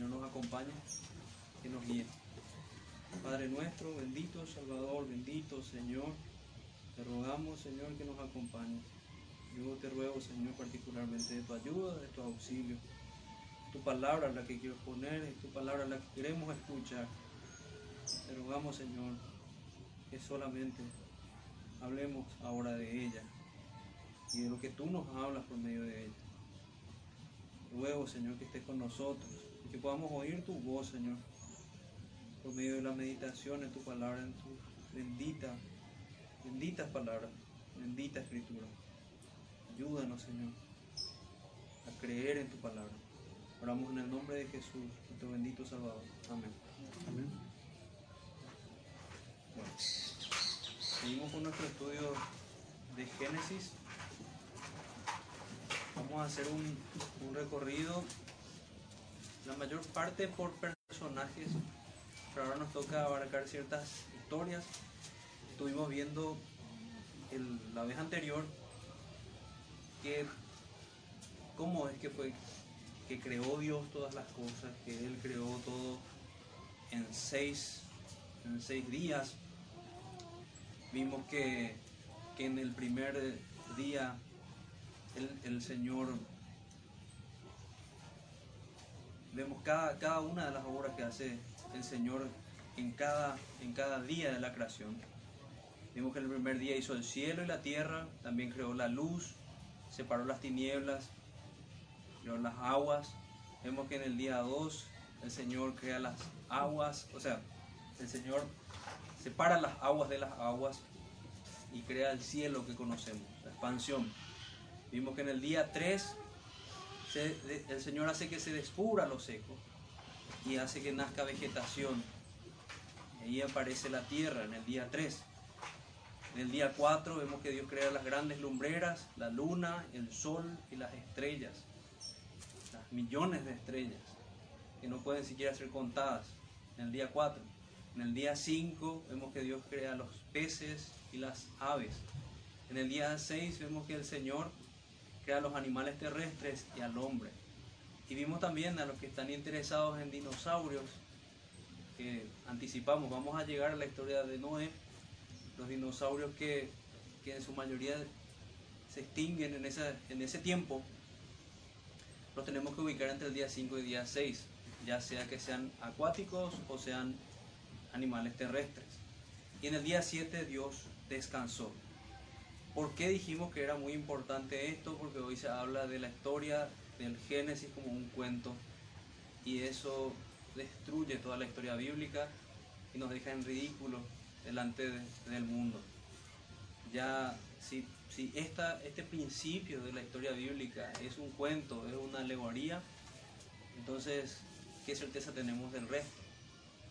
Señor nos acompañe, que nos guíe. Padre nuestro, bendito Salvador, bendito Señor, te rogamos, Señor, que nos acompañes. Yo te ruego, Señor, particularmente de tu ayuda, de tu auxilio. Tu palabra la que quiero poner, es tu palabra la que queremos escuchar. Te rogamos, Señor, que solamente hablemos ahora de ella y de lo que tú nos hablas por medio de ella. Ruego, Señor, que estés con nosotros que podamos oír tu voz, Señor, por medio de la meditación en tu palabra, en tu bendita, benditas palabras, bendita escritura. Ayúdanos, Señor, a creer en tu palabra. Oramos en el nombre de Jesús, nuestro bendito Salvador. Amén. Amén. Bueno, seguimos con nuestro estudio de Génesis. Vamos a hacer un, un recorrido, la mayor parte por personajes, pero ahora nos toca abarcar ciertas historias. Estuvimos viendo la vez anterior que cómo es que fue que creó Dios todas las cosas, que Él creó todo en seis, en seis días. Vimos que, que en el primer día el, el Señor, vemos cada, cada una de las obras que hace el Señor en cada, en cada día de la creación. Vimos que en el primer día hizo el cielo y la tierra, también creó la luz, separó las tinieblas, creó las aguas. Vemos que en el día 2 el Señor crea las aguas, o sea, el Señor separa las aguas de las aguas y crea el cielo que conocemos, la expansión. Vimos que en el día 3 el Señor hace que se descubra lo seco y hace que nazca vegetación. Ahí aparece la tierra en el día 3. En el día 4 vemos que Dios crea las grandes lumbreras, la luna, el sol y las estrellas. Las millones de estrellas que no pueden siquiera ser contadas. En el día 4. En el día 5 vemos que Dios crea los peces y las aves. En el día 6 vemos que el Señor crea los animales terrestres y al hombre. Y vimos también a los que están interesados en dinosaurios, que anticipamos, vamos a llegar a la historia de Noé, los dinosaurios que, que en su mayoría se extinguen en, esa, en ese tiempo, los tenemos que ubicar entre el día 5 y el día 6, ya sea que sean acuáticos o sean animales terrestres. Y en el día 7 Dios descansó. ¿Por qué dijimos que era muy importante esto? Porque hoy se habla de la historia del Génesis como un cuento y eso destruye toda la historia bíblica y nos deja en ridículo delante de- del mundo. Ya si, si esta, este principio de la historia bíblica es un cuento, es una alegoría, entonces, ¿qué certeza tenemos del resto?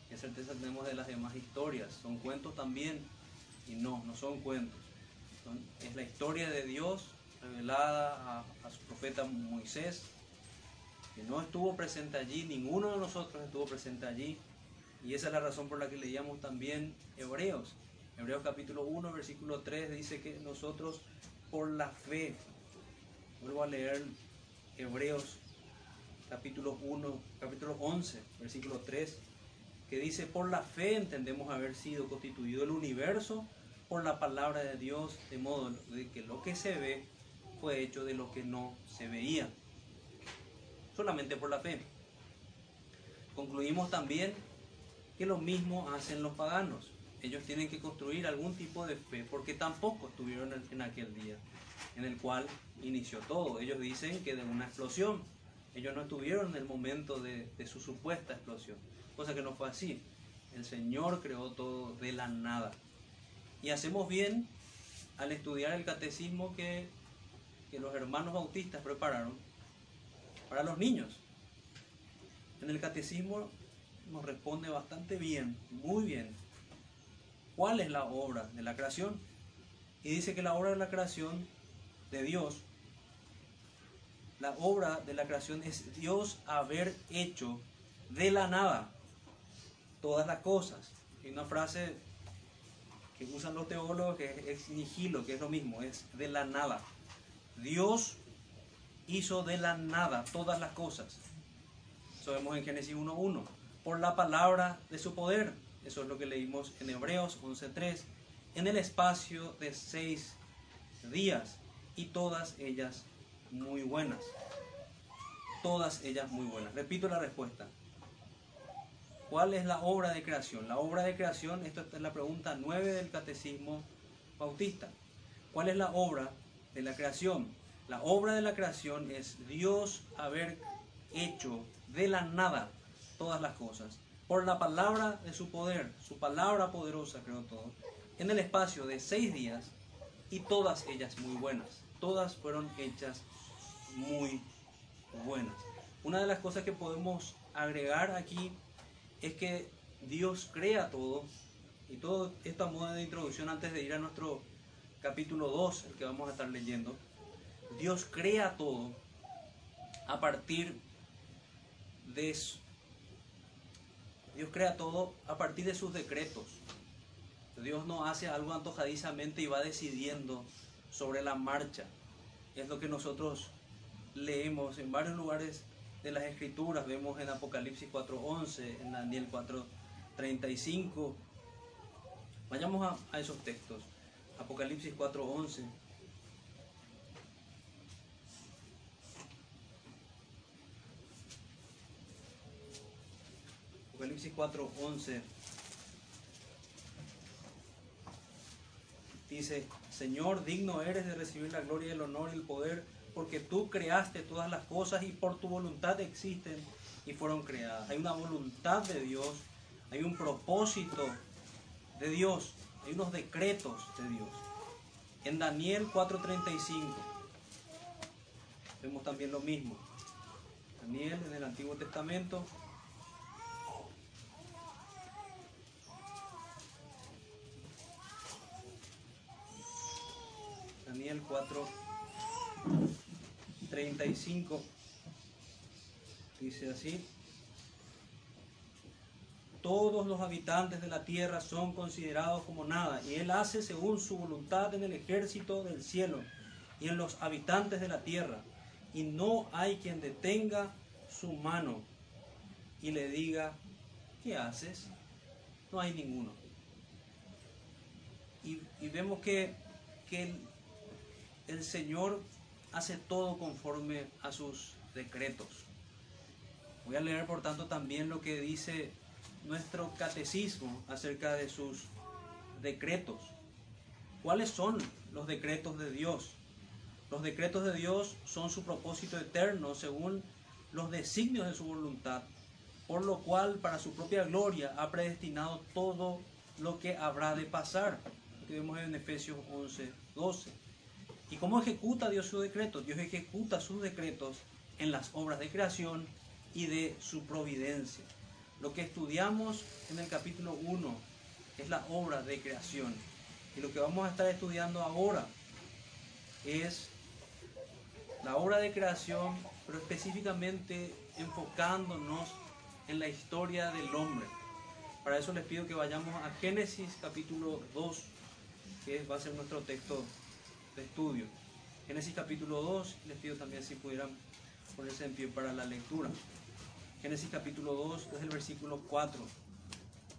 ¿Qué certeza tenemos de las demás historias? ¿Son cuentos también? Y no, no son cuentos. Es la historia de Dios revelada a, a su profeta Moisés, que no estuvo presente allí, ninguno de nosotros estuvo presente allí. Y esa es la razón por la que leíamos también Hebreos. Hebreos capítulo 1, versículo 3 dice que nosotros por la fe, vuelvo a leer Hebreos capítulo 1, capítulo 11, versículo 3, que dice, por la fe entendemos haber sido constituido el universo por la palabra de Dios, de modo de que lo que se ve fue hecho de lo que no se veía. Solamente por la fe. Concluimos también que lo mismo hacen los paganos. Ellos tienen que construir algún tipo de fe porque tampoco estuvieron en- aquel día en el cual inició todo. Ellos dicen que de una explosión. Ellos no estuvieron en el momento de, de su supuesta explosión, cosa que no fue así. El Señor creó todo de la nada. Y hacemos bien al estudiar el catecismo que, que los hermanos bautistas prepararon para los niños. En el catecismo nos responde bastante bien, muy bien, cuál es la obra de la creación. Y dice que la obra de la creación de Dios, la obra de la creación es Dios haber hecho de la nada todas las cosas. Hay una frase que usan los teólogos que es ex nihilo, que es lo mismo, es de la nada. Dios hizo de la nada todas las cosas. Eso vemos en Génesis 1.1. Por la palabra de su poder. Eso es lo que leímos en Hebreos 11.3. En el espacio de seis días. Y todas ellas muy buenas. Todas ellas muy buenas. Repito la respuesta. ¿Cuál es la obra de creación? La obra de creación, esta es la pregunta 9 del Catecismo Bautista. ¿Cuál es la obra de la creación? La obra de la creación es Dios haber hecho de la nada todas las cosas. Por la palabra de su poder, su palabra poderosa creó todo, en el espacio de seis días y todas ellas muy buenas. Todas fueron hechas muy buenas. Una de las cosas que podemos agregar aquí es que Dios crea todo, y toda esta moda de introducción antes de ir a nuestro capítulo 2, el que vamos a estar leyendo, Dios crea todo a partir de. Dios crea todo a partir de sus decretos. Dios no hace algo antojadizamente y va decidiendo sobre la marcha. Es lo que nosotros leemos en varios lugares de las escrituras, vemos en Apocalipsis 4.11, en Daniel 4.35. Vayamos a, esos textos. Apocalipsis 4.11. Apocalipsis 4.11 dice, Señor, digno eres de recibir la gloria, el honor y el poder porque tú creaste todas las cosas y por tu voluntad existen y fueron creadas. Hay una voluntad de Dios, hay un propósito de Dios, hay unos decretos de Dios. En Daniel 4:35 vemos también lo mismo. Daniel en el Antiguo Testamento. Daniel 4 35 dice así, todos los habitantes de la tierra son considerados como nada, y Él hace según su voluntad en el ejército del cielo y en los habitantes de la tierra, y no hay quien detenga su mano y le diga, ¿qué haces? No hay ninguno. Y, vemos que, que el, el Señor hace todo conforme a sus decretos. Voy a leer por tanto también lo que dice nuestro catecismo acerca de sus decretos. ¿Cuáles son los decretos de Dios? Los decretos de Dios son su propósito eterno según los designios de su voluntad, por lo cual para su propia gloria ha predestinado todo lo que habrá de pasar. que vemos en Efesios 11, 12. ¿Y cómo ejecuta Dios sus decretos? Dios ejecuta sus decretos en las obras de creación y de su providencia. Lo que estudiamos en el capítulo 1 es la obra de creación. Y lo que vamos a estar estudiando ahora es la obra de creación, pero específicamente enfocándonos en la historia del hombre. Para eso les pido que vayamos a Génesis capítulo 2, que va a ser nuestro texto de estudio. Génesis capítulo 2, les pido también si pudieran ponerse en pie para la lectura. Génesis capítulo 2 es el versículo 4.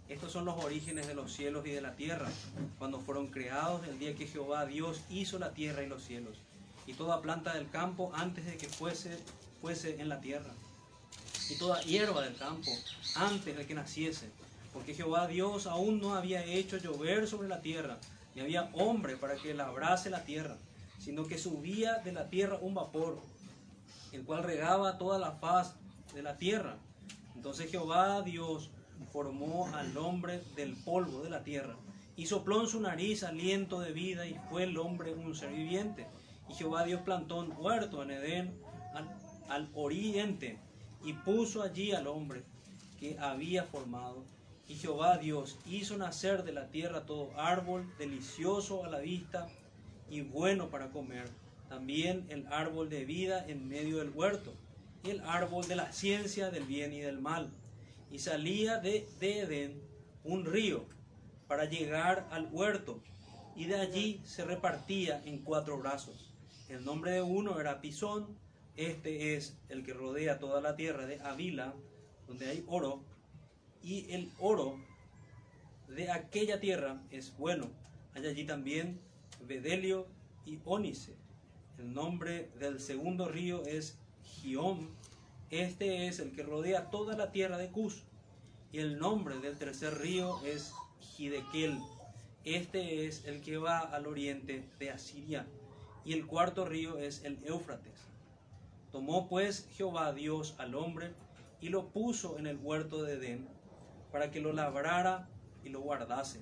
Estos son los orígenes de los cielos y de la tierra, cuando fueron creados el día que Jehová Dios hizo la tierra y los cielos, y toda planta del campo antes de que fuese, fuese en la tierra, y toda hierba del campo antes de que naciese, porque Jehová Dios aún no había hecho llover sobre la tierra, ni había hombre para que labrase la tierra, sino que subía de la tierra un vapor, el cual regaba toda la faz de la tierra. Entonces Jehová Dios formó al hombre del polvo de la tierra y sopló en su nariz aliento de vida y fue el hombre un ser viviente. Y Jehová Dios plantó un huerto en Edén al, al oriente y puso allí al hombre que había formado y Jehová Dios hizo nacer de la tierra todo árbol delicioso a la vista y bueno para comer. También el árbol de vida en medio del huerto y el árbol de la ciencia del bien y del mal. Y salía de, de Edén un río para llegar al huerto y de allí se repartía en cuatro brazos. El nombre de uno era Pisón, este es el que rodea toda la tierra de Avila, donde hay oro, y el oro de aquella tierra es bueno. Hay allí también bedelio y ónice. El nombre del segundo río es Giom. Este es el que rodea toda la tierra de Cus. Y el nombre del tercer río es Gidekel. Este es el que va al oriente de Asiria. Y el cuarto río es el Éufrates. Tomó pues Jehová Dios al hombre y lo puso en el huerto de Edén para que lo labrara y lo guardase.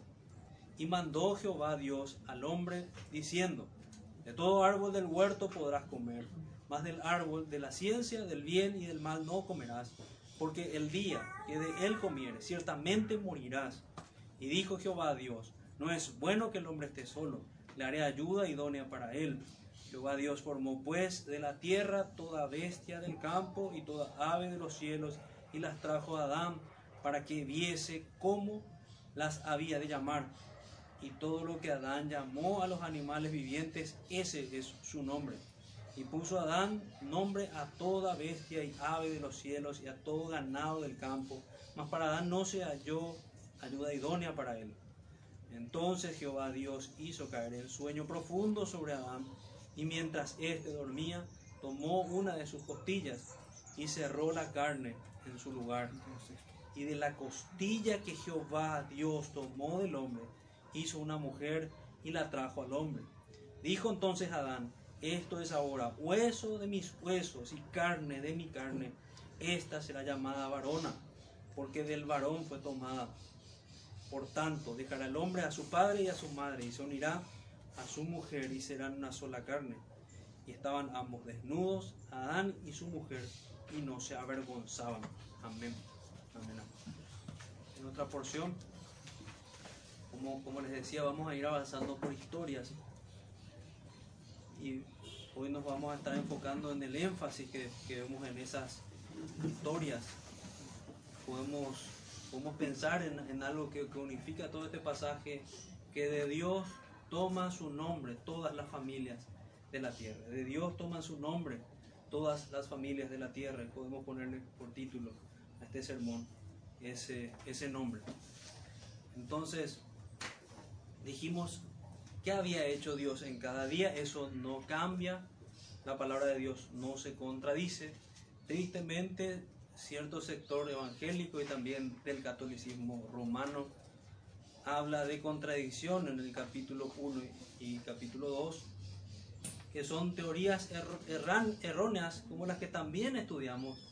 Y mandó Jehová Dios al hombre diciendo, de todo árbol del huerto podrás comer, mas del árbol de la ciencia del bien y del mal no comerás, porque el día que de él comieres ciertamente morirás. Y dijo Jehová Dios, no es bueno que el hombre esté solo, le haré ayuda idónea para él. Jehová Dios formó pues de la tierra toda bestia del campo y toda ave de los cielos y las trajo a Adán para que viese cómo las había de llamar. Y todo lo que Adán llamó a los animales vivientes, ese es su nombre. Y puso Adán nombre a toda bestia y ave de los cielos y a todo ganado del campo. Mas para Adán no se halló ayuda idónea para él. Entonces Jehová Dios hizo caer el sueño profundo sobre Adán, y mientras éste dormía, tomó una de sus costillas y cerró la carne en su lugar y de la costilla que Jehová Dios tomó del hombre, hizo una mujer y la trajo al hombre. Dijo entonces Adán, esto es ahora hueso de mis huesos y carne de mi carne. Esta será llamada varona, porque del varón fue tomada. Por tanto, dejará el hombre a su padre y a su madre, y se unirá a su mujer, y serán una sola carne. Y estaban ambos desnudos, Adán y su mujer, y no se avergonzaban. Amén. En otra porción, como, como les decía, vamos a ir avanzando por historias. Y hoy nos vamos a estar enfocando en el énfasis que, vemos en esas historias. Podemos, podemos pensar en, algo que, que unifica todo este pasaje, que de Dios toma su nombre todas las familias de la tierra. De Dios toman su nombre todas las familias de la tierra. Podemos ponerle por título a este sermón ese, ese nombre. Entonces, dijimos, ¿qué había hecho Dios en cada día? Eso no cambia, la palabra de Dios no se contradice. Tristemente, cierto sector evangélico y también del catolicismo romano habla de contradicción en el capítulo 1 y capítulo 2, que son teorías erróneas como las que también estudiamos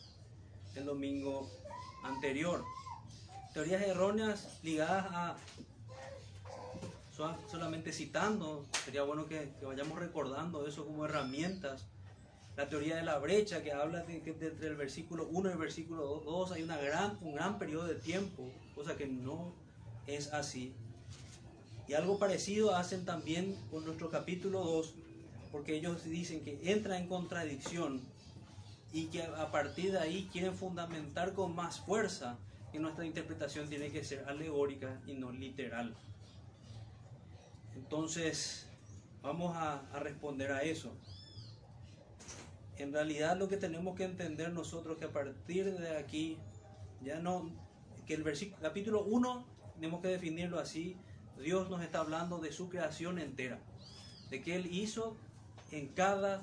el domingo anterior. Teorías erróneas ligadas a, solamente citando, sería bueno que, vayamos recordando eso como herramientas. La teoría de la brecha que habla de que entre el versículo 1 y el versículo 2 hay una gran, un gran periodo de tiempo, cosa que no es así. Y algo parecido hacen también con nuestro capítulo 2, porque ellos dicen que entra en contradicción y que a partir de ahí quieren fundamentar con más fuerza que nuestra interpretación tiene que ser alegórica y no literal. Entonces, vamos a, responder a eso. En realidad lo que tenemos que entender nosotros que a partir de aquí, ya no, que el versículo, capítulo 1, tenemos que definirlo así, Dios nos está hablando de su creación entera, de que Él hizo en cada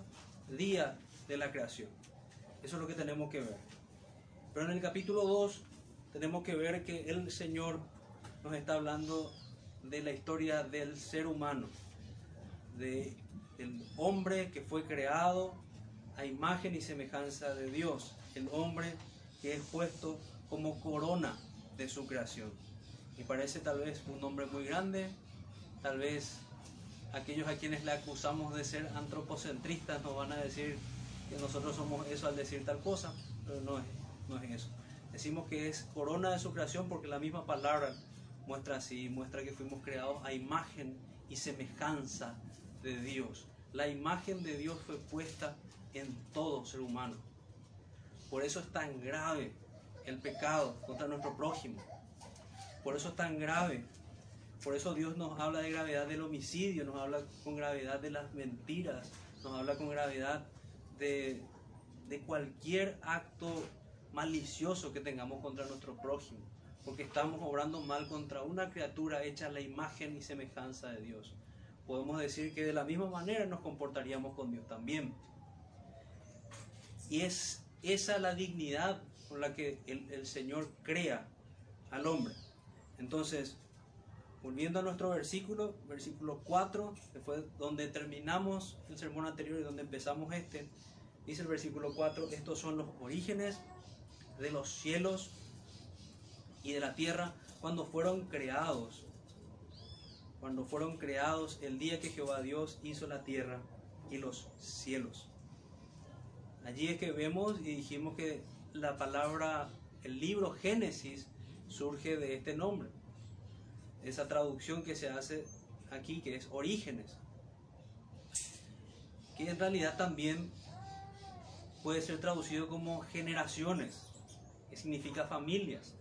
día de la creación. Eso es lo que tenemos que ver. Pero en el capítulo 2 tenemos que ver que el Señor nos está hablando de la historia del ser humano, de, del hombre que fue creado a imagen y semejanza de Dios, el hombre que es puesto como corona de su creación. Y parece tal vez un nombre muy grande, tal vez aquellos a quienes le acusamos de ser antropocentristas nos van a decir que nosotros somos eso al decir tal cosa, pero no es, no es eso. Decimos que es corona de su creación porque la misma palabra muestra así, muestra que fuimos creados a imagen y semejanza de Dios. La imagen de Dios fue puesta en todo ser humano. Por eso es tan grave el pecado contra nuestro prójimo. Por eso es tan grave. Por eso Dios nos habla de gravedad del homicidio, nos habla con gravedad de las mentiras, nos habla con gravedad de, cualquier acto malicioso que tengamos contra nuestro prójimo, porque estamos obrando mal contra una criatura hecha a la imagen y semejanza de Dios. Podemos decir que de la misma manera nos comportaríamos con Dios también. Y es esa la dignidad con la que el, el Señor crea al hombre. Entonces, volviendo a nuestro versículo, versículo 4, que fue donde terminamos el sermón anterior y donde empezamos este, dice el versículo 4, estos son los orígenes de los cielos y de la tierra cuando fueron creados. Cuando fueron creados el día que Jehová Dios hizo la tierra y los cielos. Allí es que vemos y dijimos que la palabra, el libro Génesis, surge de este nombre. Esa traducción que se hace aquí, que es orígenes. Que en realidad también puede ser traducido como generaciones, que significa familias.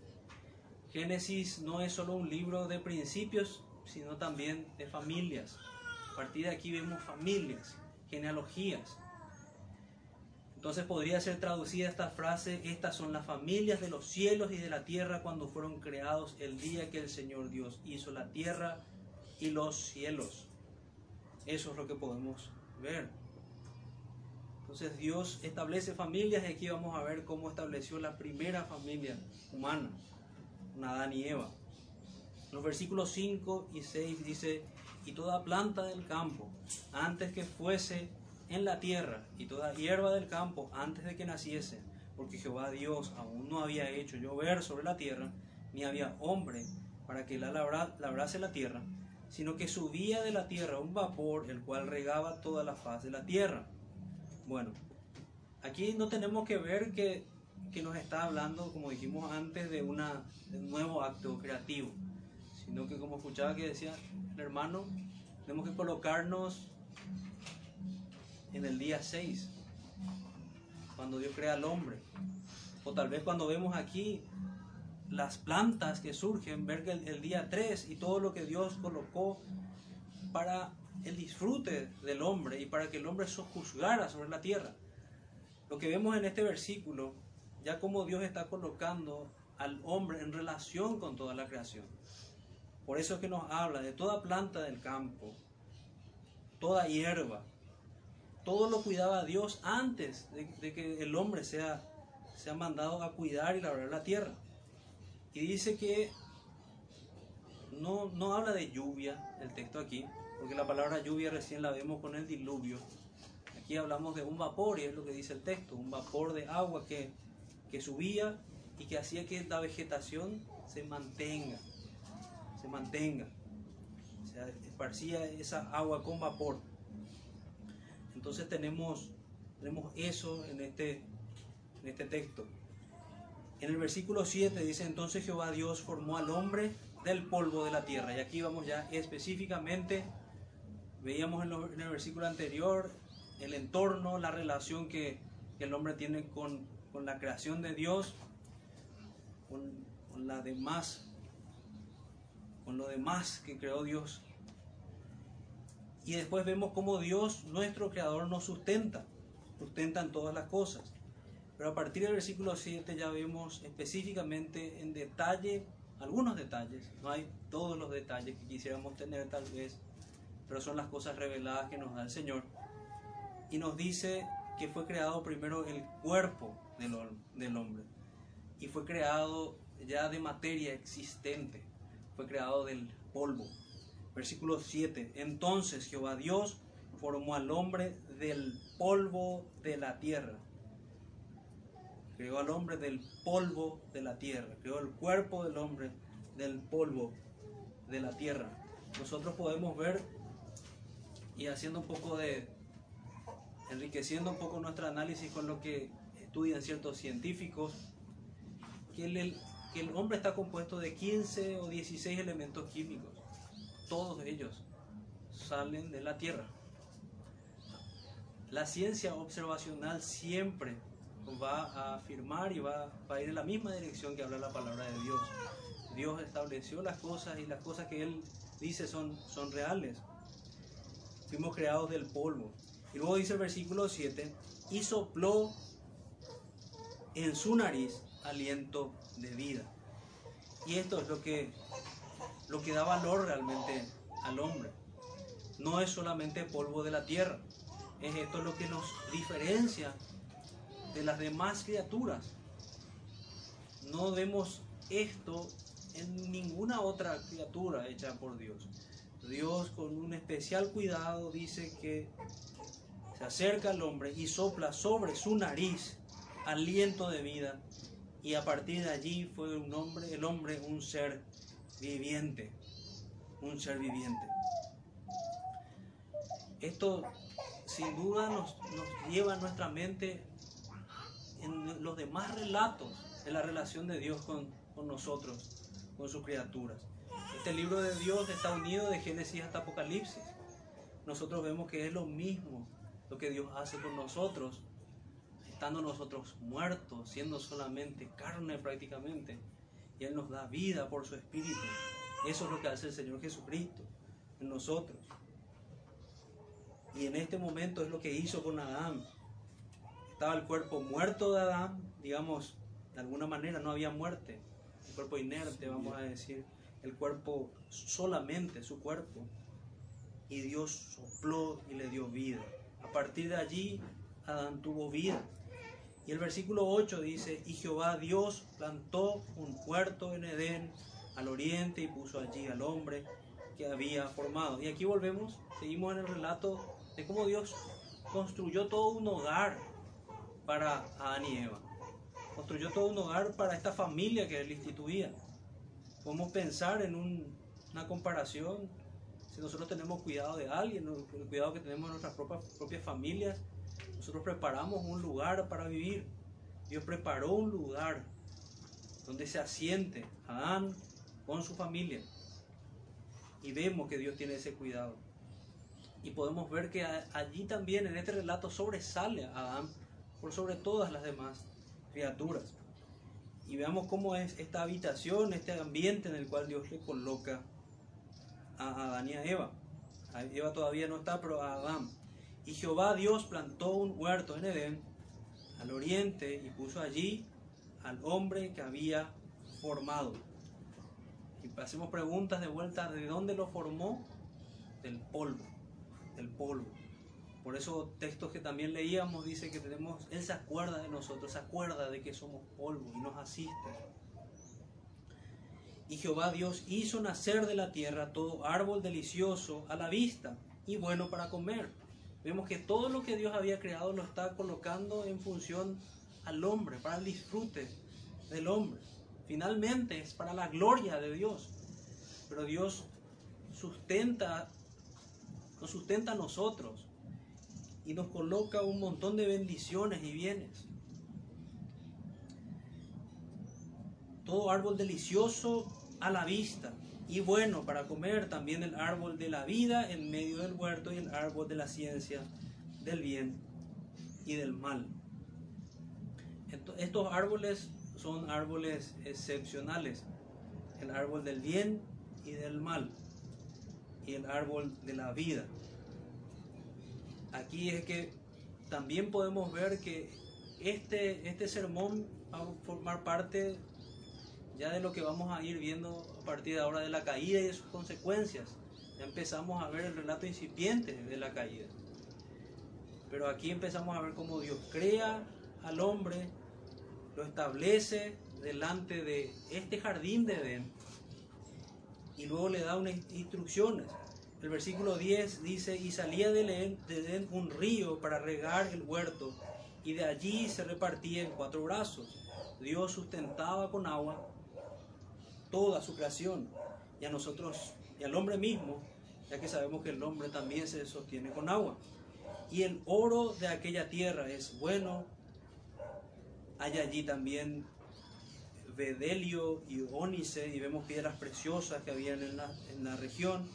Génesis no es solo un libro de principios, sino también de familias. A partir de aquí vemos familias, genealogías. Entonces podría ser traducida esta frase, estas son las familias de los cielos y de la tierra cuando fueron creados el día que el Señor Dios hizo la tierra y los cielos. Eso es lo que podemos ver. Entonces Dios establece familias aquí vamos a ver cómo estableció la primera familia humana, Adán y Eva. Los versículos 5 y 6 dice, y toda planta del campo, antes que fuese en la tierra y toda hierba del campo antes de que naciese, porque Jehová Dios aún no había hecho llover sobre la tierra, ni había hombre para que la labrase la tierra, sino que subía de la tierra un vapor el cual regaba toda la faz de la tierra. Bueno, aquí no tenemos que ver que, que nos está hablando, como dijimos antes, de, de un nuevo acto creativo, sino que como escuchaba que decía el hermano, tenemos que colocarnos en el día 6, cuando Dios crea al hombre. O tal vez cuando vemos aquí las plantas que surgen, ver que el, día 3 y todo lo que Dios colocó para el disfrute del hombre y para que el hombre sojuzgara sobre la tierra. Lo que vemos en este versículo, ya como Dios está colocando al hombre en relación con toda la creación. Por eso es que nos habla de toda planta del campo, toda hierba, todo lo cuidaba Dios antes de, que el hombre sea, sea mandado a cuidar y labrar la tierra. Y dice que no, no habla de lluvia el texto aquí, porque la palabra lluvia recién la vemos con el diluvio. Aquí hablamos de un vapor y es lo que dice el texto, un vapor de agua que, que subía y que hacía que la vegetación se mantenga, se mantenga. O sea, esparcía esa agua con vapor. Entonces tenemos, tenemos eso en este, en este texto. En el versículo 7 dice, entonces Jehová Dios formó al hombre del polvo de la tierra. Y aquí vamos ya específicamente, veíamos en, el versículo anterior el entorno, la relación que, el hombre tiene con, la creación de Dios, con, con, demás, con lo demás que creó Dios y después vemos cómo Dios, nuestro Creador, nos sustenta, sustenta en todas las cosas. Pero a partir del versículo 7 ya vemos específicamente en detalle, algunos detalles, no hay todos los detalles que quisiéramos tener tal vez, pero son las cosas reveladas que nos da el Señor. Y nos dice que fue creado primero el cuerpo del, del hombre. Y fue creado ya de materia existente, fue creado del polvo. Versículo 7. Entonces Jehová Dios formó al hombre del polvo de la tierra. Creó al hombre del polvo de la tierra. Creó el cuerpo del hombre del polvo de la tierra. Nosotros podemos ver y haciendo un poco de, enriqueciendo un poco nuestro análisis con lo que estudian ciertos científicos, que el, que el hombre está compuesto de 15 o 16 elementos químicos todos ellos salen de la Tierra. La ciencia observacional siempre va a afirmar y va, a ir en la misma dirección que habla la palabra de Dios. Dios estableció las cosas y las cosas que Él dice son, son reales. Fuimos creados del polvo. Y luego dice el versículo 7, y sopló en su nariz aliento de vida. Y esto es lo que, lo que da valor realmente al hombre. No es solamente polvo de la tierra, es esto lo que nos diferencia de las demás criaturas. No vemos esto en ninguna otra criatura hecha por Dios. Dios con un especial cuidado dice que se acerca al hombre y sopla sobre su nariz aliento de vida y a partir de allí fue un hombre, el hombre un ser viviente, un ser viviente. Esto sin duda nos, lleva a nuestra mente en los demás relatos de la relación de Dios con, con nosotros, con sus criaturas. Este libro de Dios está unido de Génesis hasta Apocalipsis. Nosotros vemos que es lo mismo lo que Dios hace con nosotros, estando nosotros muertos, siendo solamente carne prácticamente, Él nos da vida por su Espíritu. Eso es lo que hace el Señor Jesucristo en nosotros. Y en este momento es lo que hizo con Adán. Estaba el cuerpo muerto de Adán, digamos, de alguna manera no había muerte, el cuerpo inerte, vamos a decir, el cuerpo solamente su cuerpo, y Dios sopló y le dio vida. A partir de allí, Adán tuvo vida. Y el versículo 8 dice, y Jehová Dios plantó un huerto en Edén al oriente y puso allí al hombre que había formado. Y aquí volvemos, seguimos en el relato de cómo Dios construyó todo un hogar para Adán y Eva. Construyó todo un hogar para esta familia que él instituía. Podemos pensar en una comparación, si nosotros tenemos cuidado de alguien, el cuidado que tenemos en nuestras propias familias, nosotros preparamos un lugar para vivir. Dios preparó un lugar donde se asiente Adán con su familia. Y vemos que Dios tiene ese cuidado. Y podemos ver que allí también en este relato sobresale Adán por sobre todas las demás criaturas. Y veamos cómo es esta habitación, este ambiente en el cual Dios le coloca a Adán y a Eva. Eva todavía no está, pero a Adán. Y Jehová Dios plantó un huerto en Edén, al oriente, y puso allí al hombre que había formado. Y hacemos preguntas de vuelta, ¿de dónde lo formó? Del polvo, del polvo. Por eso textos que también leíamos dice que tenemos, Él se acuerda de nosotros, se acuerda de que somos polvo y nos asiste. Y Jehová Dios hizo nacer de la tierra todo árbol delicioso a la vista y bueno para comer. Vemos que todo lo que Dios había creado lo está colocando en función al hombre, para el disfrute del hombre. Finalmente es para la gloria de Dios. Pero Dios sustenta, nos sustenta a nosotros y nos coloca un montón de bendiciones y bienes. Todo árbol delicioso a la vista y bueno para comer, también el árbol de la vida en medio del huerto y el árbol de la ciencia del bien y del mal. Estos árboles son árboles excepcionales, el árbol del bien y del mal y el árbol de la vida aquí es que también podemos ver que este, este sermón va a formar parte ya de lo que vamos a ir viendo a partir de ahora de la caída y de sus consecuencias. Ya empezamos a ver el relato incipiente de la caída. Pero aquí empezamos a ver cómo Dios crea al hombre, lo establece delante de este jardín de Edén y luego le da unas instrucciones. El versículo 10 dice, y salía de Edén un río para regar el huerto, y de allí se repartía en cuatro brazos. Dios sustentaba con agua toda su creación, y a nosotros, y al hombre mismo, ya que sabemos que el hombre también se sostiene con agua. Y el oro de aquella tierra es bueno. Hay allí también bedelio y ónice, y vemos piedras preciosas que habían en la, en la región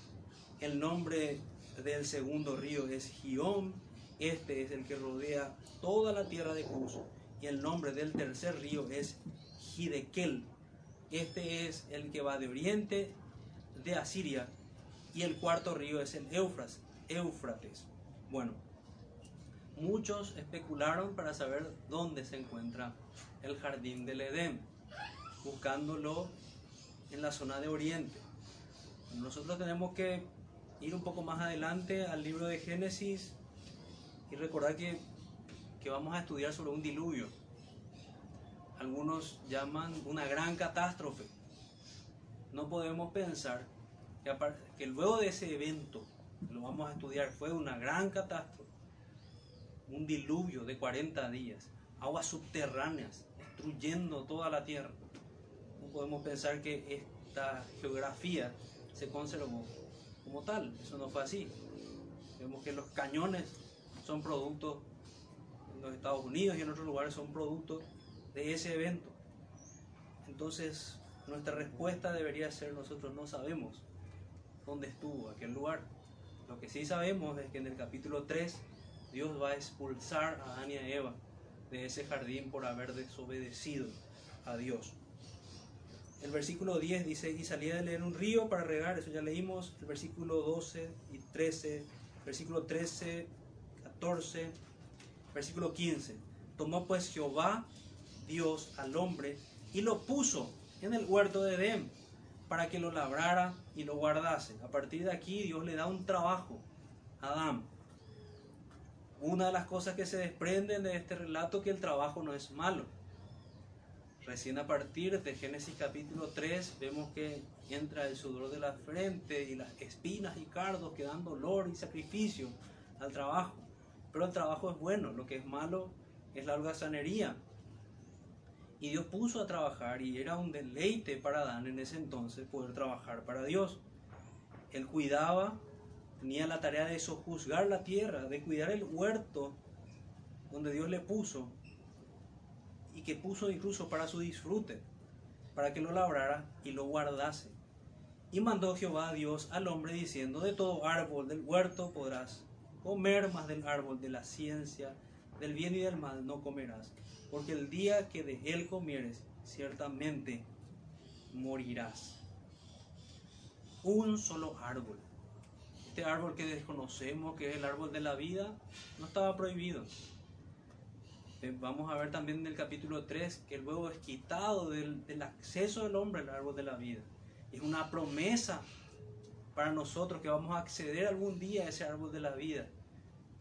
el nombre del segundo río es Gión. Este es el que rodea toda la tierra de Cus. Y el nombre del tercer río es Hidekel. Este es el que va de oriente de Asiria. Y el cuarto río es el Éufrates. Éufrates. Bueno, muchos especularon para saber dónde se encuentra el jardín del Edén, buscándolo en la zona de Oriente. Nosotros tenemos que ir un poco más adelante al libro de Génesis y recordar que, que vamos a estudiar sobre un diluvio. Algunos llaman una gran catástrofe. No podemos pensar que, que luego de ese evento, lo vamos a estudiar, fue una gran catástrofe, un diluvio de 40 días, aguas subterráneas, destruyendo toda la tierra. No podemos pensar que esta geografía se conservó como tal. Eso no fue así. Vemos que los cañones son productos en los Estados Unidos y en otros lugares son productos de ese evento. Entonces, nuestra respuesta debería ser nosotros no sabemos dónde estuvo aquel lugar. Lo que sí sabemos es que en el capítulo 3 Dios va a expulsar a Adán y Eva de ese jardín por haber desobedecido a Dios. El versículo 10 dice, y salía de leer un río para regar, eso ya leímos. El versículo 12 y 13, versículo 13, 14, versículo 15. Tomó pues Jehová, Dios, al hombre y lo puso en el huerto de Edén para que lo labrara y lo guardase. A partir de aquí Dios le da un trabajo a Adán. Una de las cosas que se desprenden de este relato que el trabajo no es malo Recién a partir de Génesis capítulo 3 vemos que entra el sudor de la frente y las espinas y cardos que dan dolor y sacrificio al trabajo. Pero el trabajo es bueno, lo que es malo es la holgazanería. Y Dios puso a trabajar y era un deleite para Adán en ese entonces poder trabajar para Dios. Él cuidaba, tenía la tarea de sojuzgar la tierra, de cuidar el huerto donde Dios le puso y que puso incluso para su disfrute, para que lo labrara y lo guardase. Y mandó Jehová a Dios al hombre diciendo, de todo árbol del huerto podrás comer, más del árbol de la ciencia, del bien y del mal no comerás, porque el día que de él comieres, ciertamente morirás. Un solo árbol. Este árbol que desconocemos, que es el árbol de la vida, no estaba prohibido. Eh, vamos a ver también en el capítulo 3 que luego es quitado del, acceso del hombre al árbol de la vida. Es una promesa para nosotros que vamos a acceder algún día a ese árbol de la vida.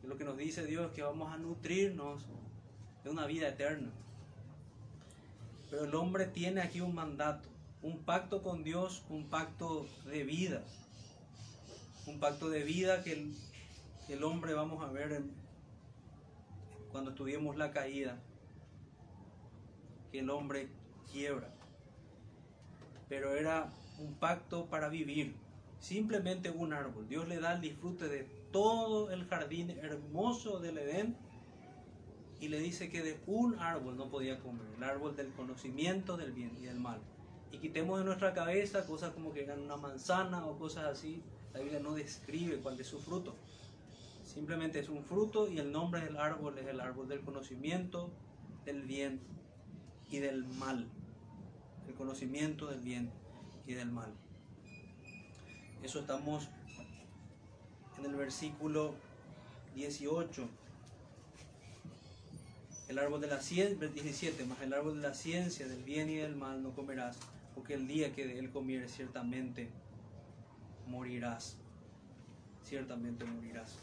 lo que nos dice Dios es que vamos a nutrirnos de una vida eterna. Pero el hombre tiene aquí un mandato, un pacto con Dios, un pacto de vida. Un pacto de vida que el, el hombre vamos a ver cuando estudiemos la caída, que el hombre quiebra. Pero era un pacto para vivir, simplemente un árbol. Dios le da el disfrute de todo el jardín hermoso del Edén y le dice que de un árbol no podía comer, el árbol del conocimiento del bien y del mal. Y quitemos de nuestra cabeza cosas como que eran una manzana o cosas así. La Biblia no describe cuál es su fruto. Simplemente es un fruto y el nombre del árbol es el árbol del conocimiento del bien y del mal. El conocimiento del bien y del mal. Eso estamos en el versículo 18. El árbol de la ciencia, 17, más el árbol de la ciencia del bien y del mal no comerás, porque el día que de él comieres ciertamente morirás. Ciertamente morirás.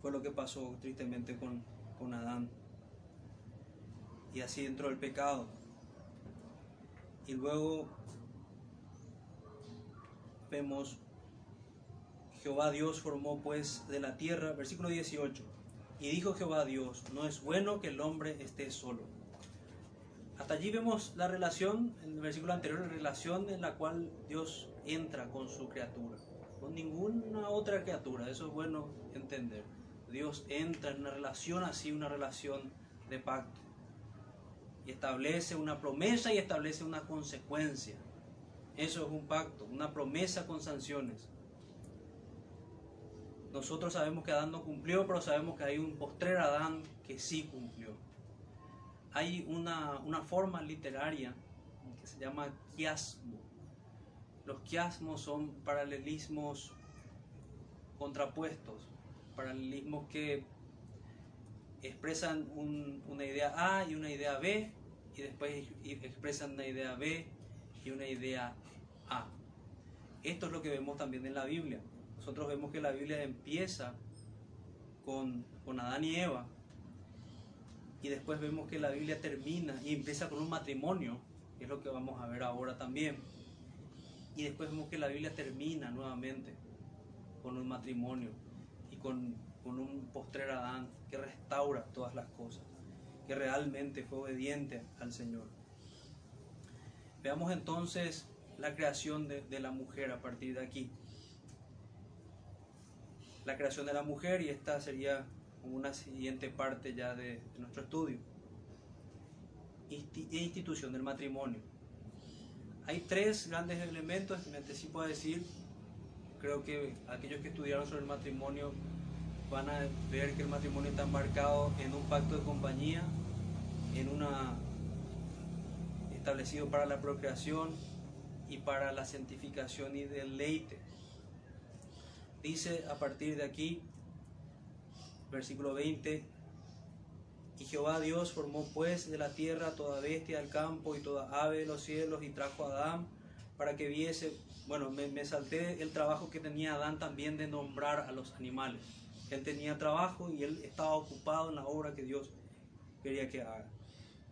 Fue lo que pasó tristemente con, con Adán. Y así entró el pecado. Y luego vemos Jehová Dios formó pues de la tierra, versículo 18, y dijo Jehová Dios, no es bueno que el hombre esté solo. Hasta allí vemos la relación, en el versículo anterior, la relación en la cual Dios entra con su criatura, con ninguna otra criatura, eso es bueno entender. Dios entra en una relación así, una relación de pacto. Y establece una promesa y establece una consecuencia. Eso es un pacto, una promesa con sanciones. Nosotros sabemos que Adán no cumplió, pero sabemos que hay un postrer Adán que sí cumplió. Hay una, una forma literaria que se llama quiasmo. Los quiasmos son paralelismos contrapuestos paralelismos que expresan una idea A y una idea B y después expresan una idea B y una idea A. Esto es lo que vemos también en la Biblia. Nosotros vemos que la Biblia empieza con, con Adán y Eva y después vemos que la Biblia termina y empieza con un matrimonio, que es lo que vamos a ver ahora también. Y después vemos que la Biblia termina nuevamente con un matrimonio y con, con un postrer Adán que restaura todas las cosas, que realmente fue obediente al Señor. Veamos entonces la creación de, de la mujer a partir de aquí. La creación de la mujer y esta sería una siguiente parte ya de, nuestro estudio. E institución del matrimonio. Hay tres grandes elementos me anticipo a decir. Creo que aquellos que estudiaron sobre el matrimonio van a ver que el matrimonio está marcado en un pacto de compañía, en una establecido para la procreación y para la santificación y deleite. Dice a partir de aquí, versículo 20, y Jehová Dios formó pues de la tierra toda bestia del campo y toda ave de los cielos y trajo a Adán para que viese, bueno, me, salté el trabajo que tenía Adán también de nombrar a los animales. Él tenía trabajo y él estaba ocupado en la obra que Dios quería que haga.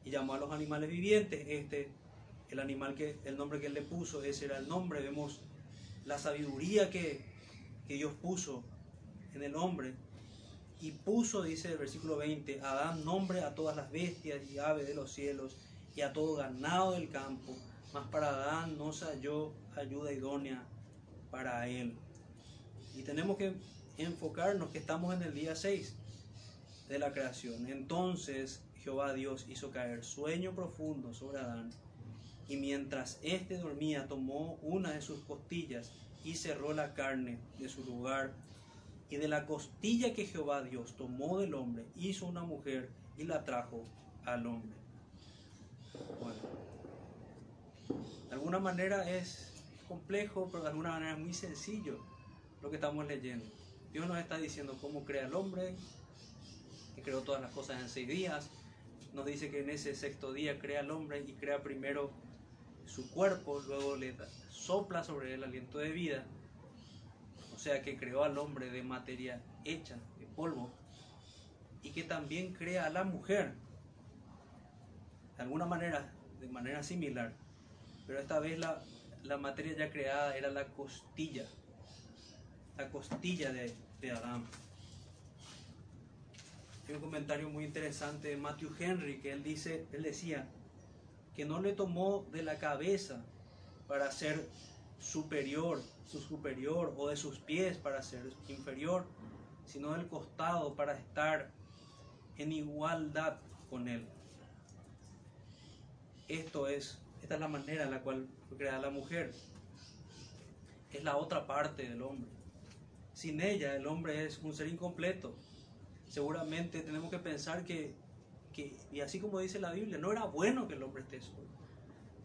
Y llamó a los animales vivientes, este, el animal que, el nombre que él le puso, ese era el nombre. Vemos la sabiduría que, que Dios puso en el hombre y puso, dice el versículo 20, Adán nombre a todas las bestias y aves de los cielos y a todo ganado del campo, mas para Adán no se halló ayuda idónea para él. Y tenemos que enfocarnos que estamos en el día 6 de la creación. Entonces Jehová Dios hizo caer sueño profundo sobre Adán, y mientras éste dormía tomó una de sus costillas y cerró la carne de su lugar y de la costilla que Jehová Dios tomó del hombre, hizo una mujer y la trajo al hombre. Bueno, de alguna manera es complejo, pero de alguna manera es muy sencillo lo que estamos leyendo. Dios nos está diciendo cómo crea el hombre, que creó todas las cosas en seis días. Nos dice que en ese sexto día crea al hombre y crea primero su cuerpo, luego le sopla sobre él aliento de vida o sea que creó al hombre de materia hecha, de polvo, y que también crea a la mujer, de alguna manera, de manera similar, pero esta vez la, la materia ya creada era la costilla, la costilla de, de Adán. Hay un comentario muy interesante de Matthew Henry que él dice, él decía que no le tomó de la cabeza para ser superior, su superior, o de sus pies para ser inferior, sino del costado para estar en igualdad con él. Esto es, esta es la manera en la cual fue creada la mujer. Es la otra parte del hombre. Sin ella el hombre es un ser incompleto. Seguramente tenemos que pensar que, que, y así como dice la Biblia, no era bueno que el hombre esté solo.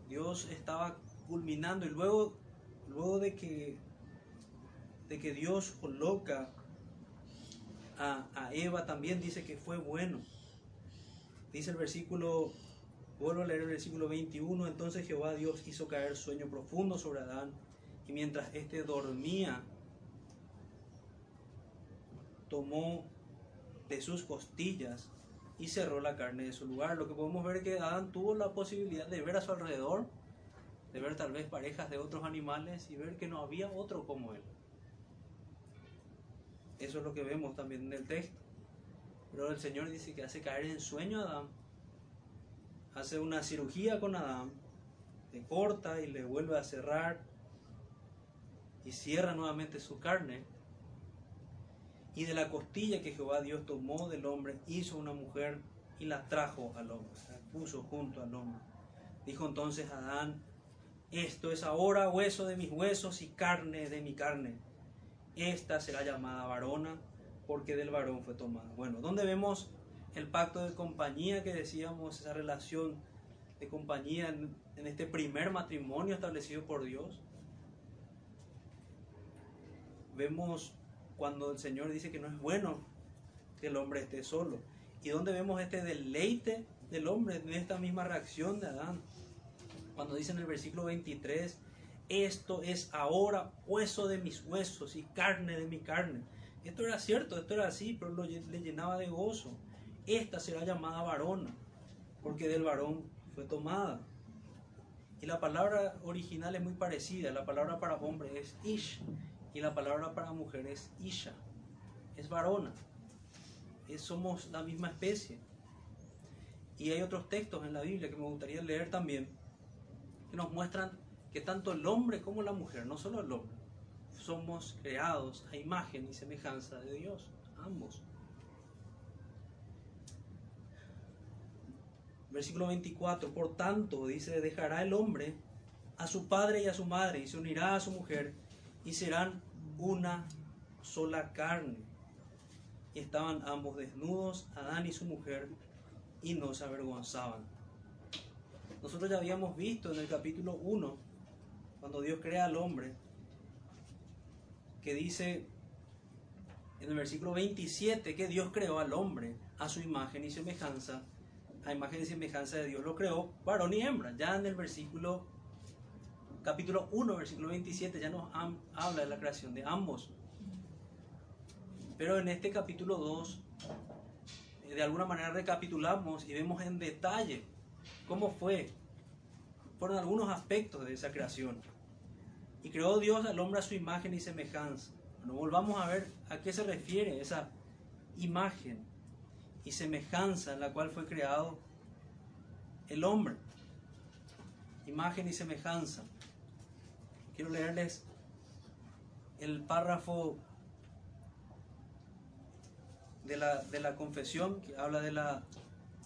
Dios estaba culminando y luego luego de que, de que Dios coloca a, a Eva, también dice que fue bueno. Dice el versículo, vuelvo a leer el versículo 21, entonces Jehová Dios hizo caer sueño profundo sobre Adán, y mientras éste dormía, tomó de sus costillas y cerró la carne de su lugar. Lo que podemos ver es que Adán tuvo la posibilidad de ver a su alrededor de ver tal vez parejas de otros animales y ver que no había otro como él. Eso es lo que vemos también en el texto. Pero el Señor dice que hace caer en sueño a Adán, hace una cirugía con Adán, le corta y le vuelve a cerrar y cierra nuevamente su carne. Y de la costilla que Jehová Dios tomó del hombre, hizo una mujer y la trajo al hombre, la puso junto al hombre. Dijo entonces Adán, esto es ahora hueso de mis huesos y carne de mi carne. Esta será llamada varona porque del varón fue tomada. Bueno, ¿dónde vemos el pacto de compañía que decíamos, esa relación de compañía en, en este primer matrimonio establecido por Dios? Vemos cuando el Señor dice que no es bueno que el hombre esté solo. ¿Y dónde vemos este deleite del hombre en esta misma reacción de Adán? Cuando dice en el versículo 23, esto es ahora hueso de mis huesos y carne de mi carne. Esto era cierto, esto era así, pero lo, le llenaba de gozo. Esta será llamada varona, porque del varón fue tomada. Y la palabra original es muy parecida. La palabra para hombre es ish y la palabra para mujer es isha. Es varona. somos la misma especie. Y hay otros textos en la Biblia que me gustaría leer también que nos muestran que tanto el hombre como la mujer, no solo el hombre, somos creados a imagen y semejanza de Dios, ambos. Versículo 24, por tanto, dice, dejará el hombre a su padre y a su madre y se unirá a su mujer y serán una sola carne. Y estaban ambos desnudos, Adán y su mujer, y no se avergonzaban. Nosotros ya habíamos visto en el capítulo 1, cuando Dios crea al hombre, que dice en el versículo 27 que Dios creó al hombre a su imagen y semejanza, a imagen y semejanza de Dios lo creó varón y hembra. Ya en el versículo capítulo 1, versículo 27 ya nos habla de la creación de ambos. Pero en este capítulo 2 eh, de alguna manera recapitulamos y vemos en detalle cómo fue, fueron algunos aspectos de esa creación. Y creó Dios al hombre a su imagen y semejanza. Bueno, volvamos a ver a qué se refiere esa imagen y semejanza en la cual fue creado el hombre. Imagen y semejanza. Quiero leerles el párrafo de la, de la confesión que habla de la,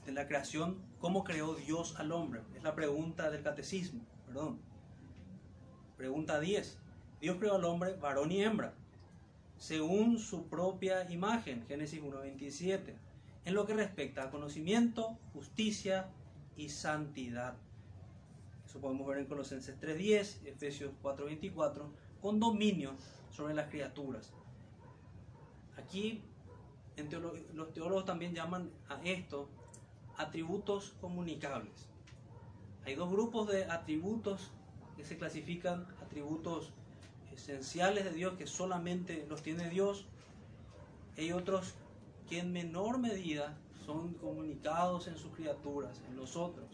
de la creación, cómo creó Dios al hombre. Es la pregunta del catecismo, perdón. Pregunta 10. Dios creó al hombre varón y hembra, según su propia imagen, Génesis 1.27, en lo que respecta a conocimiento, justicia y santidad. Eso podemos ver en Colosenses 3.10, Efesios 4.24, con dominio sobre las criaturas. Aquí los teólogos también llaman a esto atributos comunicables. Hay dos grupos de atributos que se clasifican atributos esenciales de Dios que solamente los tiene Dios. Hay otros que en menor medida son comunicados en sus criaturas, en nosotros.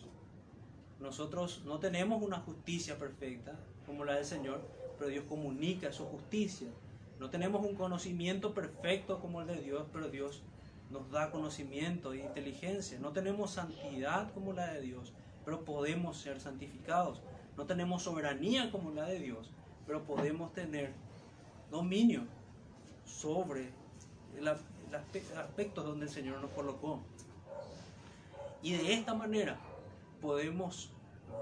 Nosotros no tenemos una justicia perfecta como la del Señor, pero Dios comunica su justicia. No tenemos un conocimiento perfecto como el de Dios, pero Dios nos da conocimiento e inteligencia. No tenemos santidad como la de Dios, pero podemos ser santificados. No tenemos soberanía como la de Dios, pero podemos tener dominio sobre el, aspecto donde el Señor nos colocó. Y de esta manera podemos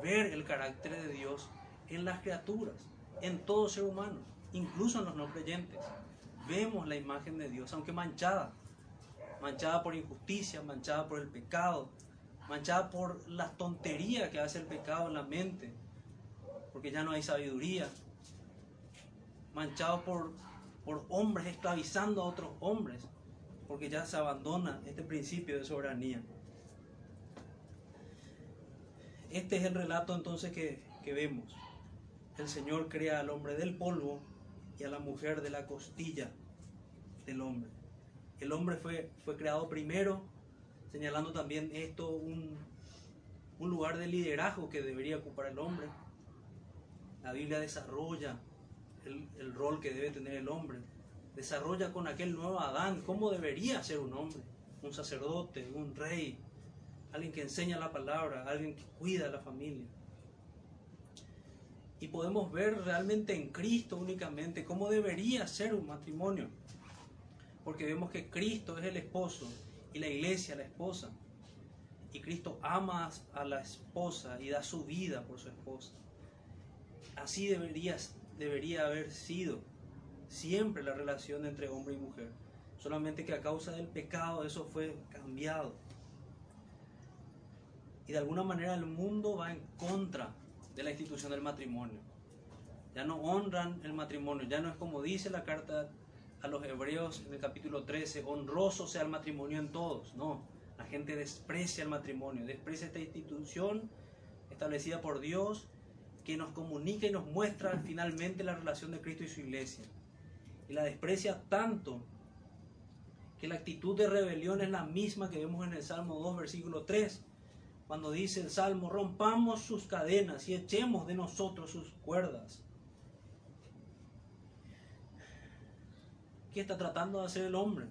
ver el carácter de Dios en las criaturas, en todo ser humano, incluso en los no creyentes. Vemos la imagen de Dios, aunque manchada, manchada por injusticia, manchada por el pecado, manchada por las tonterías que hace el pecado en la mente, porque ya no hay sabiduría, manchado por, por hombres esclavizando a otros hombres, porque ya se abandona este principio de soberanía. Este es el relato entonces que, que vemos. El Señor crea al hombre del polvo y a la mujer de la costilla del hombre. El hombre fue, fue creado primero, señalando también esto un, un lugar de liderazgo que debería ocupar el hombre. La Biblia desarrolla el, el, rol que debe tener el hombre. Desarrolla con aquel nuevo Adán cómo debería ser un hombre, un sacerdote, un rey, alguien que enseña la palabra, alguien que cuida a la familia. Y podemos ver realmente en Cristo únicamente cómo debería ser un matrimonio. Porque vemos que Cristo es el esposo y la iglesia la esposa. Y Cristo ama a la esposa y da su vida por su esposa. Así debería, debería haber sido siempre la relación entre hombre y mujer. Solamente que a causa del pecado eso fue cambiado. Y de alguna manera el mundo va en contra de la institución del matrimonio. Ya no honran el matrimonio, ya no es como dice la carta a los hebreos en el capítulo 13, honroso sea el matrimonio en todos. No, la gente desprecia el matrimonio, desprecia esta institución establecida por Dios que nos comunica y nos muestra finalmente la relación de Cristo y su iglesia. Y la desprecia tanto que la actitud de rebelión es la misma que vemos en el Salmo 2, versículo 3, cuando dice el Salmo, rompamos sus cadenas y echemos de nosotros sus cuerdas. ¿Qué está tratando de hacer el hombre?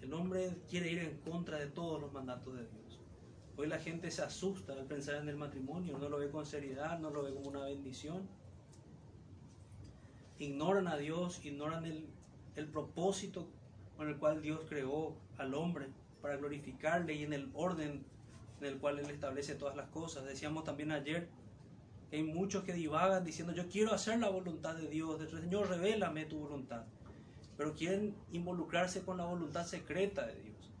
El hombre quiere ir en contra de todos los mandatos de Dios. Hoy la gente se asusta al pensar en el matrimonio, no lo ve con seriedad, no lo ve como una bendición. Ignoran a Dios, ignoran el, el propósito con el cual Dios creó al hombre para glorificarle y en el orden en el cual Él establece todas las cosas. Decíamos también ayer que hay muchos que divagan diciendo yo quiero hacer la voluntad de Dios, Señor, revélame tu voluntad. Pero quieren involucrarse con la voluntad secreta de Dios,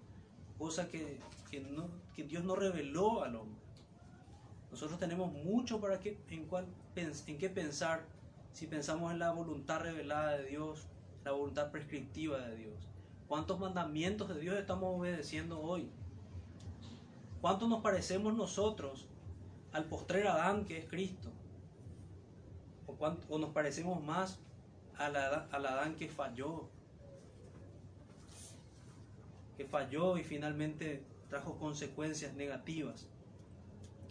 cosa que, que, Dios no reveló al hombre. Nosotros tenemos mucho para que, en, cual, en qué pensar si pensamos en la voluntad revelada de Dios, la voluntad prescriptiva de Dios. ¿Cuántos mandamientos de Dios estamos obedeciendo hoy? ¿Cuánto nos parecemos nosotros al postrer Adán que es Cristo? ¿O, cuánto, nos parecemos más al, al Adán que falló? Que falló y finalmente trajo consecuencias negativas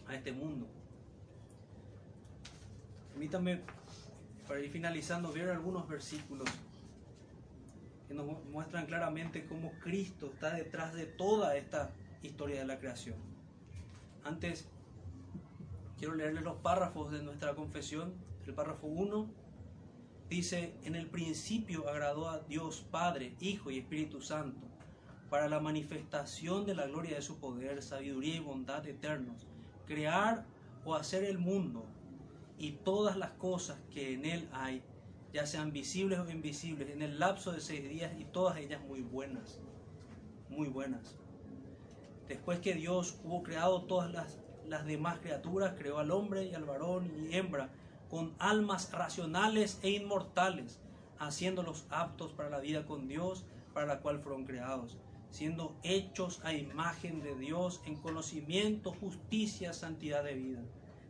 a este mundo. Permítanme, para ir finalizando, ver algunos versículos nos muestran claramente cómo Cristo está detrás de toda esta historia de la creación. Antes, quiero leerles los párrafos de nuestra confesión. El párrafo 1 dice, en el principio agradó a Dios Padre, Hijo y Espíritu Santo, para la manifestación de la gloria de su poder, sabiduría y bondad eternos, crear o hacer el mundo y todas las cosas que en él hay ya sean visibles o invisibles, en el lapso de seis días y todas ellas muy buenas, muy buenas. Después que Dios hubo creado todas las, las demás criaturas, creó al hombre y al varón y hembra con almas racionales e inmortales, haciéndolos aptos para la vida con Dios, para la cual fueron creados, siendo hechos a imagen de Dios en conocimiento, justicia, santidad de vida,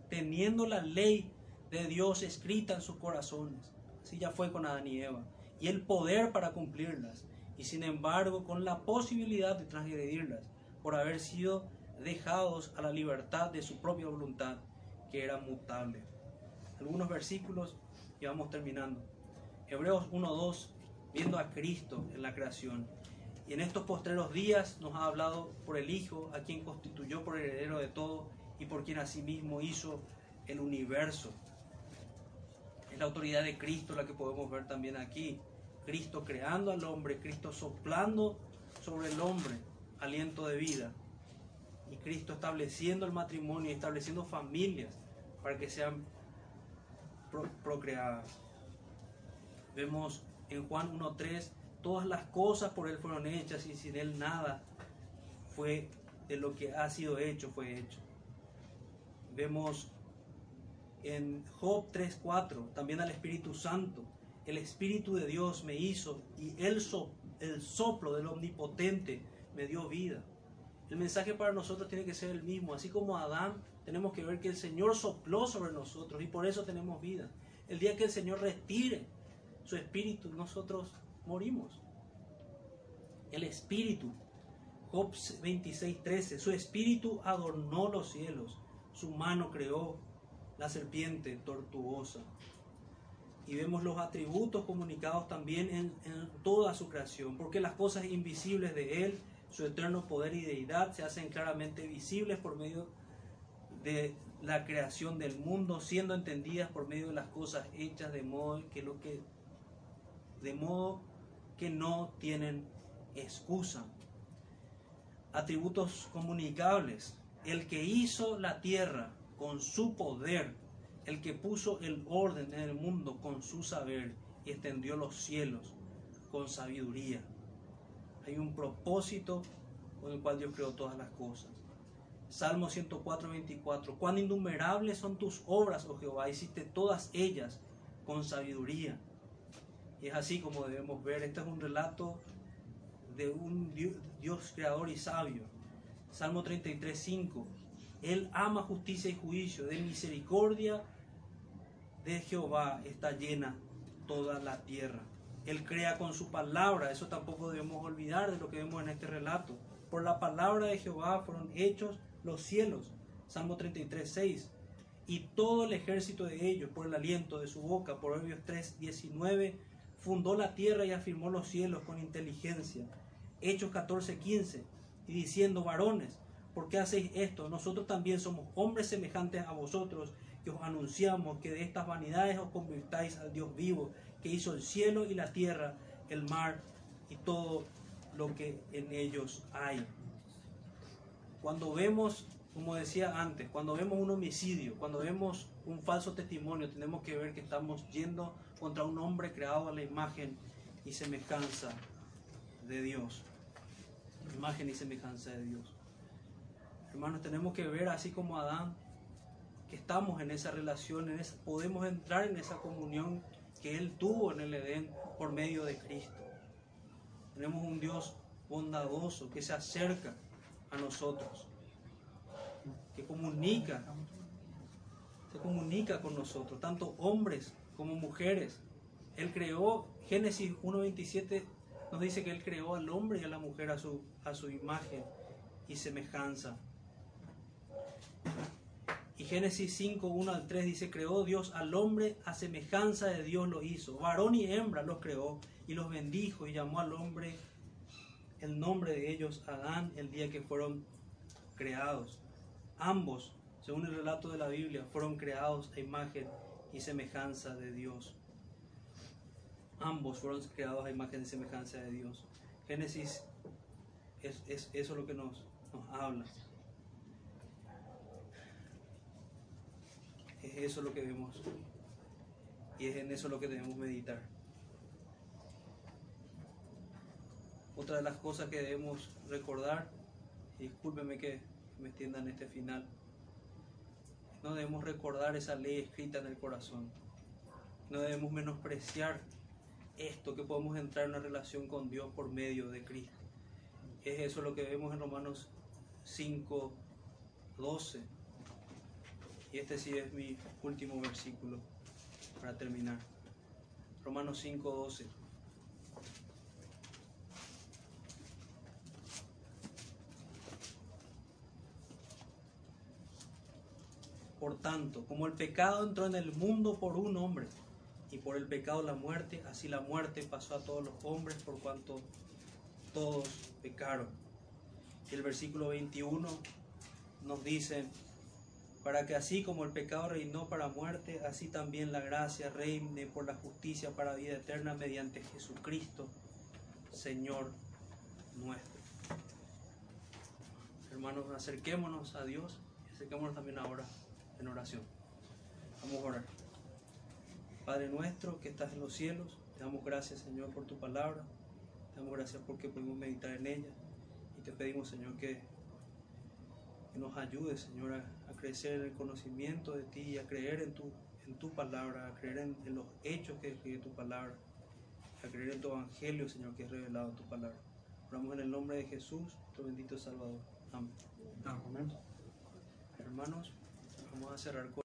teniendo la ley de Dios escrita en sus corazones Así ya fue con Adán y Eva. Y el poder para cumplirlas. Y sin embargo con la posibilidad de transgredirlas por haber sido dejados a la libertad de su propia voluntad, que era mutable. Algunos versículos y vamos terminando. Hebreos 1.2, viendo a Cristo en la creación. Y en estos postreros días nos ha hablado por el Hijo, a quien constituyó por heredero de todo y por quien asimismo hizo el universo es la autoridad de Cristo la que podemos ver también aquí. Cristo creando al hombre, Cristo soplando sobre el hombre aliento de vida. Y Cristo estableciendo el matrimonio y estableciendo familias para que sean procreadas. Vemos en Juan 1.3, todas las cosas por Él fueron hechas y sin Él nada fue de lo que ha sido hecho, fue hecho. Vemos en Job 3.4, también al Espíritu Santo. El Espíritu de Dios me hizo y el, el soplo del Omnipotente me dio vida. El mensaje para nosotros tiene que ser el mismo. Así como Adán, tenemos que ver que el Señor sopló sobre nosotros y por eso tenemos vida. El día que el Señor retire su espíritu, nosotros morimos. El espíritu, Job 26:13, su espíritu adornó los cielos, su mano creó la serpiente tortuosa. Y vemos los atributos comunicados también en, toda su creación, porque las cosas invisibles de Él, su eterno poder y deidad, se hacen claramente visibles por medio de la creación del mundo, siendo entendidas por medio de las cosas hechas de modo que lo que de modo que no tienen excusa. Atributos comunicables. El que hizo la tierra con su poder, el que puso el orden en el mundo con su saber y extendió los cielos con sabiduría. Hay un propósito con el cual Dios creó todas las cosas. Salmo 104, 24. Cuán innumerables son tus obras, oh Jehová, hiciste todas ellas con sabiduría. Y es así como debemos ver. Este es un relato de un Dios, Dios creador y sabio. Salmo 33, 5. Él ama justicia y juicio, de misericordia de Jehová está llena toda la tierra. Él crea con su palabra, eso tampoco debemos olvidar de lo que vemos en este relato. Por la palabra de Jehová fueron hechos los cielos. Salmo 33, 6. Y todo el ejército de ellos, por el aliento de su boca, Proverbios 3, 19, fundó la tierra y afirmó los cielos con inteligencia. Hechos 14, 15. Y diciendo, varones, ¿por qué hacéis esto? Nosotros también somos hombres semejantes a vosotros, que os anunciamos que de estas vanidades os convirtáis al Dios vivo, que hizo el cielo y la tierra, el mar y todo lo que en ellos hay. Cuando vemos, como decía antes, cuando vemos un homicidio, cuando vemos un falso testimonio, tenemos que ver que estamos yendo contra un hombre creado a la imagen y semejanza de Dios. Imagen y semejanza de Dios. Hermanos, tenemos que ver así como Adán, que estamos en esa relación, en esa, podemos entrar en esa comunión que Él tuvo en el Edén por medio de Cristo. Tenemos un Dios bondadoso que se acerca a nosotros, que comunica, se comunica con nosotros, tanto hombres como mujeres. Él creó, Génesis 1.27 nos dice que Él creó al hombre y a la mujer a su, a su imagen y semejanza. Y Génesis 5, 1 al 3 dice, creó Dios al hombre a semejanza de Dios lo hizo. Varón y hembra los creó y los bendijo y llamó al hombre el nombre de ellos Adán el día que fueron creados. Ambos, según el relato de la Biblia, fueron creados a imagen y semejanza de Dios. Ambos fueron creados a imagen y semejanza de Dios. Génesis es, es eso lo que nos, nos habla. Es eso lo que vemos. Y es en eso lo que debemos meditar. Otra de las cosas que debemos recordar, y discúlpeme que me extiendan este final, no debemos recordar esa ley escrita en el corazón. No debemos menospreciar esto que podemos entrar en una relación con Dios por medio de Cristo. Es eso lo que vemos en Romanos 5, 12. Y este sí es mi último versículo para terminar. Romanos 5, 12. Por tanto, como el pecado entró en el mundo por un hombre, y por el pecado la muerte, así la muerte pasó a todos los hombres por cuanto todos pecaron. Y el versículo 21 nos dice, para que así como el pecado reinó para muerte, así también la gracia reine por la justicia para vida eterna mediante Jesucristo, Señor nuestro. Hermanos, acerquémonos a Dios y acerquémonos también ahora en oración. Vamos a orar. Padre nuestro que estás en los cielos, te damos gracias Señor por tu palabra, te damos gracias porque podemos meditar en ella y te pedimos Señor que, que nos ayudes Señor a, a, crecer en el conocimiento de ti y a creer en tu, en tu palabra, a creer en, en los hechos que escribe tu palabra, a creer en tu evangelio Señor que es revelado en tu palabra. Oramos en el nombre de Jesús, tu bendito Salvador. Amén. Amén. Hermanos, vamos a cerrar